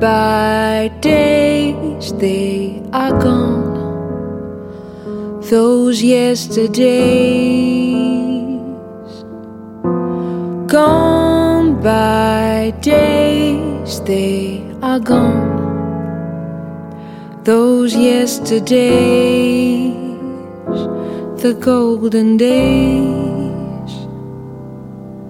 By days, they are gone. Those yesterdays. Gone by days, they are gone. Those yesterdays, the golden days.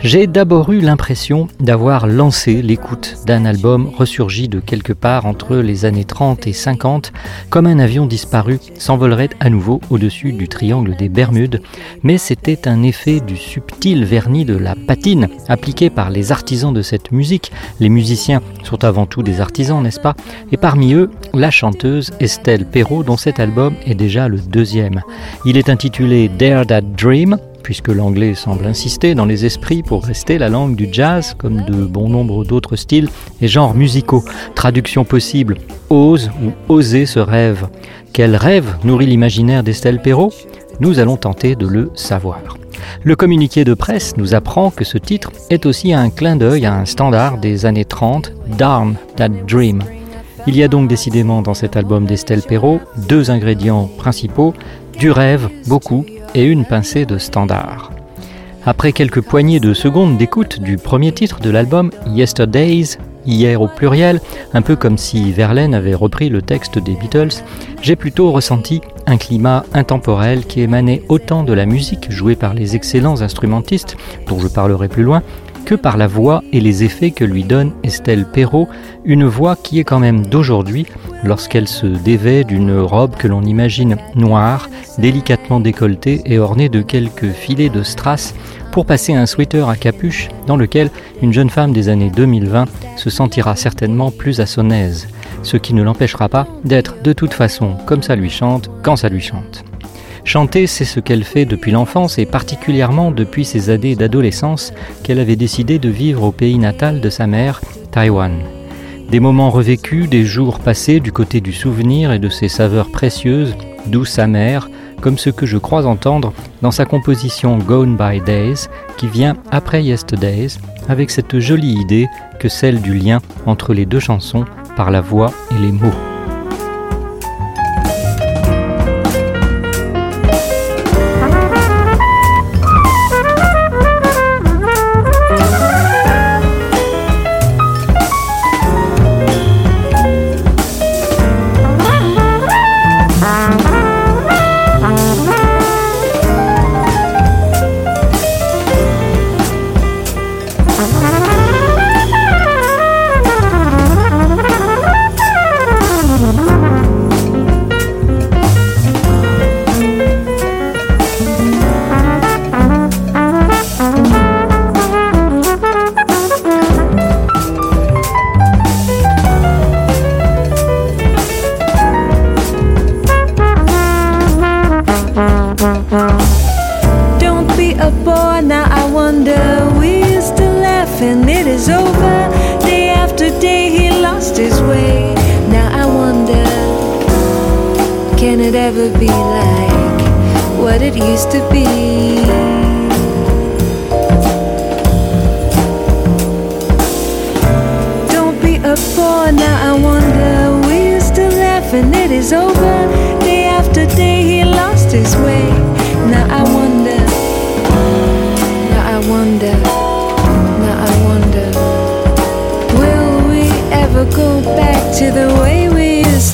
J'ai d'abord eu l'impression d'avoir lancé l'écoute d'un album ressurgi de quelque part entre les années 30 et 50, comme un avion disparu s'envolerait à nouveau au-dessus du triangle des Bermudes, mais c'était un effet du subtil vernis de la patine appliqué par les artisans de cette musique. Les musiciens sont avant tout des artisans, n'est-ce pas? Et parmi eux, la chanteuse Estelle Perrault, dont cet album est déjà le deuxième. Il est intitulé Dare That Dream, puisque l'anglais semble insister dans les esprits pour rester la langue du jazz, comme de bon nombre d'autres styles et genres musicaux. Traduction possible, ose ou oser ce rêve. Quel rêve nourrit l'imaginaire d'Estelle Perrault? Nous allons tenter de le savoir. Le communiqué de presse nous apprend que ce titre est aussi un clin d'œil à un standard des années 30, Darn That Dream. Il y a donc décidément dans cet album d'Estelle Perrault deux ingrédients principaux, du rêve, beaucoup, et une pincée de standard. Après quelques poignées de secondes d'écoute du premier titre de l'album Yesterdays, hier au pluriel, un peu comme si Verlaine avait repris le texte des Beatles, j'ai plutôt ressenti un climat intemporel qui émanait autant de la musique jouée par les excellents instrumentistes, dont je parlerai plus loin, que par la voix et les effets que lui donne Estelle Perrault, une voix qui est quand même d'aujourd'hui lorsqu'elle se dévait d'une robe que l'on imagine noire, délicatement décolletée et ornée de quelques filets de strass pour passer un sweater à capuche dans lequel une jeune femme des années 2020 se sentira certainement plus à son aise, ce qui ne l'empêchera pas d'être de toute façon comme ça lui chante quand ça lui chante. Chanter, c'est ce qu'elle fait depuis l'enfance et particulièrement depuis ses années d'adolescence qu'elle avait décidé de vivre au pays natal de sa mère, Taïwan. Des moments revécus, des jours passés du côté du souvenir et de ses saveurs précieuses, douces amères, comme ce que je crois entendre dans sa composition Gone by Days, qui vient après Yesterdays, avec cette jolie idée que celle du lien entre les deux chansons par la voix et les mots. it ever be like what it used to be? Don't be a bore now. I wonder. We used to laugh and it is over. Day after day he lost his way. Now I wonder. Now I wonder. Now I wonder. Will we ever go back to the way we?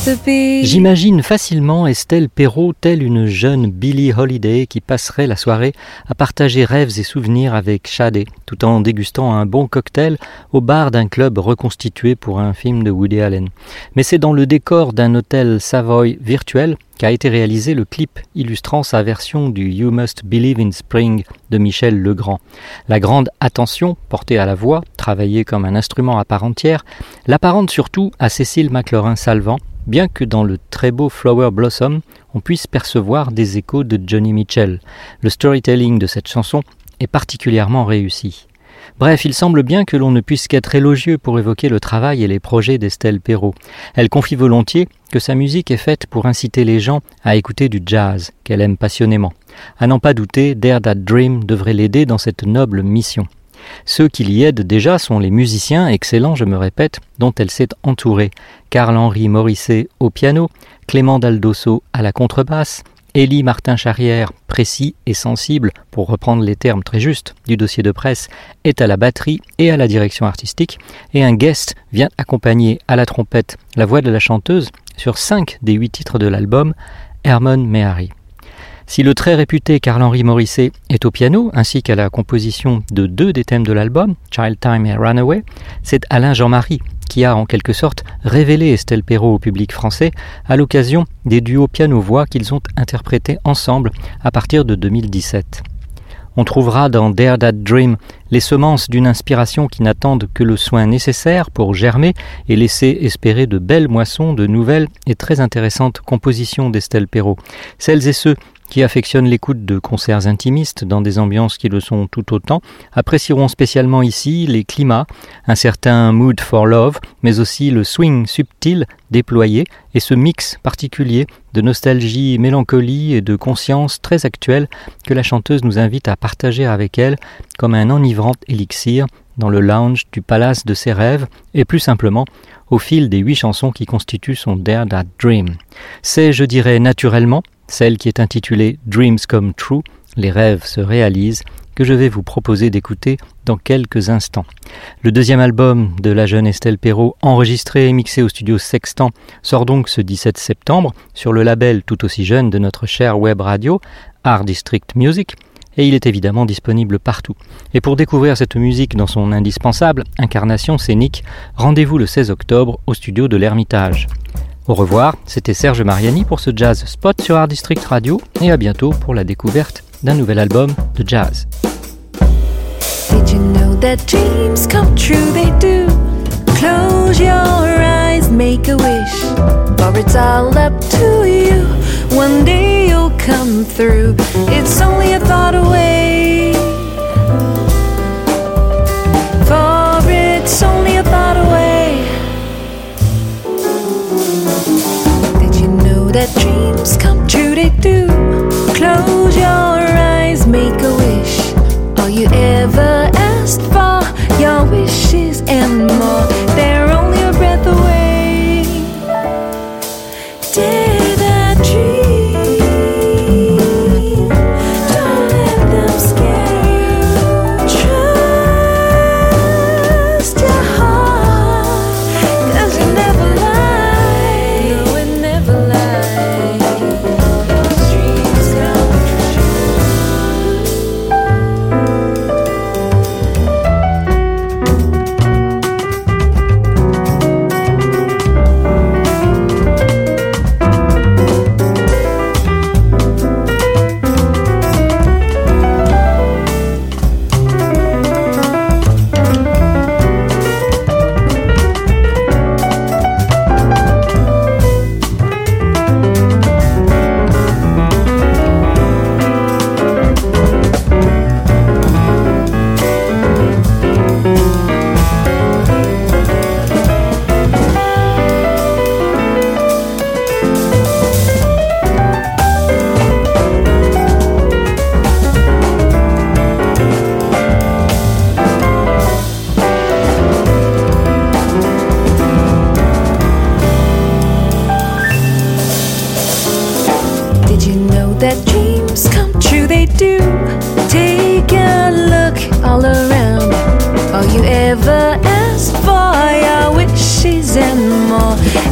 J'imagine facilement Estelle Perrault telle une jeune Billie Holiday qui passerait la soirée à partager rêves et souvenirs avec Shadé, tout en dégustant un bon cocktail au bar d'un club reconstitué pour un film de Woody Allen. Mais c'est dans le décor d'un hôtel Savoy virtuel qu'a été réalisé le clip illustrant sa version du You Must Believe in Spring de Michel Legrand. La grande attention portée à la voix, travaillée comme un instrument à part entière, l'apparente surtout à Cécile McLaurin-Salvant, bien que dans le très beau Flower Blossom, on puisse percevoir des échos de Johnny Mitchell. Le storytelling de cette chanson est particulièrement réussi. Bref, il semble bien que l'on ne puisse qu'être élogieux pour évoquer le travail et les projets d'Estelle Perrault. Elle confie volontiers que sa musique est faite pour inciter les gens à écouter du jazz, qu'elle aime passionnément. À n'en pas douter, Dare That Dream devrait l'aider dans cette noble mission. Ceux qui l'y aident déjà sont les musiciens, excellents je me répète, dont elle s'est entourée. Carl-Henri Morisset au piano, Clément Daldosso à la contrebasse, Élie Martin Charrière, précis et sensible, pour reprendre les termes très justes du dossier de presse, est à la batterie et à la direction artistique, et un guest vient accompagner à la trompette la voix de la chanteuse sur cinq des huit titres de l'album, Herman Mehari. Si le très réputé Carl-Henri Morisset est au piano, ainsi qu'à la composition de deux des thèmes de l'album, Child Time et Runaway, c'est Alain Jean-Marie qui a en quelque sorte révélé Estelle Perrault au public français à l'occasion des duos piano-voix qu'ils ont interprétés ensemble à partir de 2017. On trouvera dans Dare That Dream les semences d'une inspiration qui n'attendent que le soin nécessaire pour germer et laisser espérer de belles moissons de nouvelles et très intéressantes compositions d'Estelle Perrault. Celles et ceux qui affectionnent l'écoute de concerts intimistes dans des ambiances qui le sont tout autant, apprécieront spécialement ici les climats, un certain mood for love, mais aussi le swing subtil déployé et ce mix particulier de nostalgie, mélancolie et de conscience très actuelle que la chanteuse nous invite à partager avec elle comme un enivrant élixir dans le lounge du palace de ses rêves et plus simplement au fil des huit chansons qui constituent son Dare That Dream. C'est, je dirais, naturellement celle qui est intitulée Dreams Come True, les rêves se réalisent, que je vais vous proposer d'écouter dans quelques instants. Le deuxième album de la jeune Estelle Perrault, enregistré et mixé au studio Sextant, sort donc ce 17 septembre sur le label tout aussi jeune de notre chère web radio, Art District Music, et il est évidemment disponible partout. Et pour découvrir cette musique dans son indispensable incarnation scénique, rendez-vous le 16 octobre au studio de l'Ermitage. Au revoir, c'était Serge Mariani pour ce Jazz Spot sur Art District Radio et à bientôt pour la découverte d'un nouvel album de jazz. Did you know that dreams come true? They do. Close your eyes, make a wish, for it's all up to you. One day you'll come through. It's only a thought away.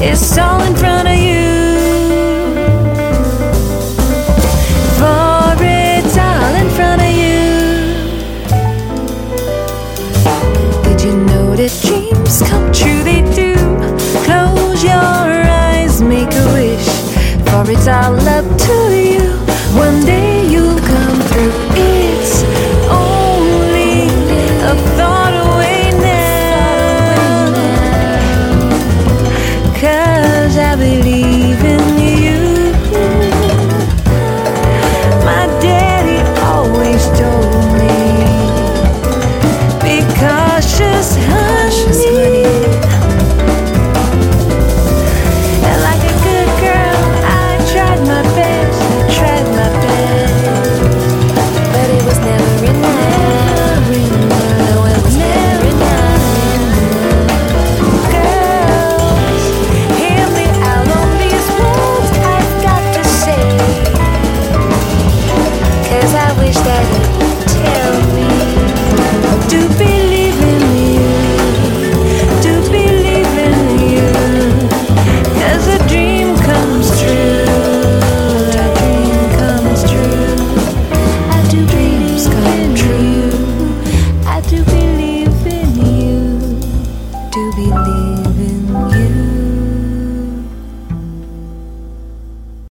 It's all in front of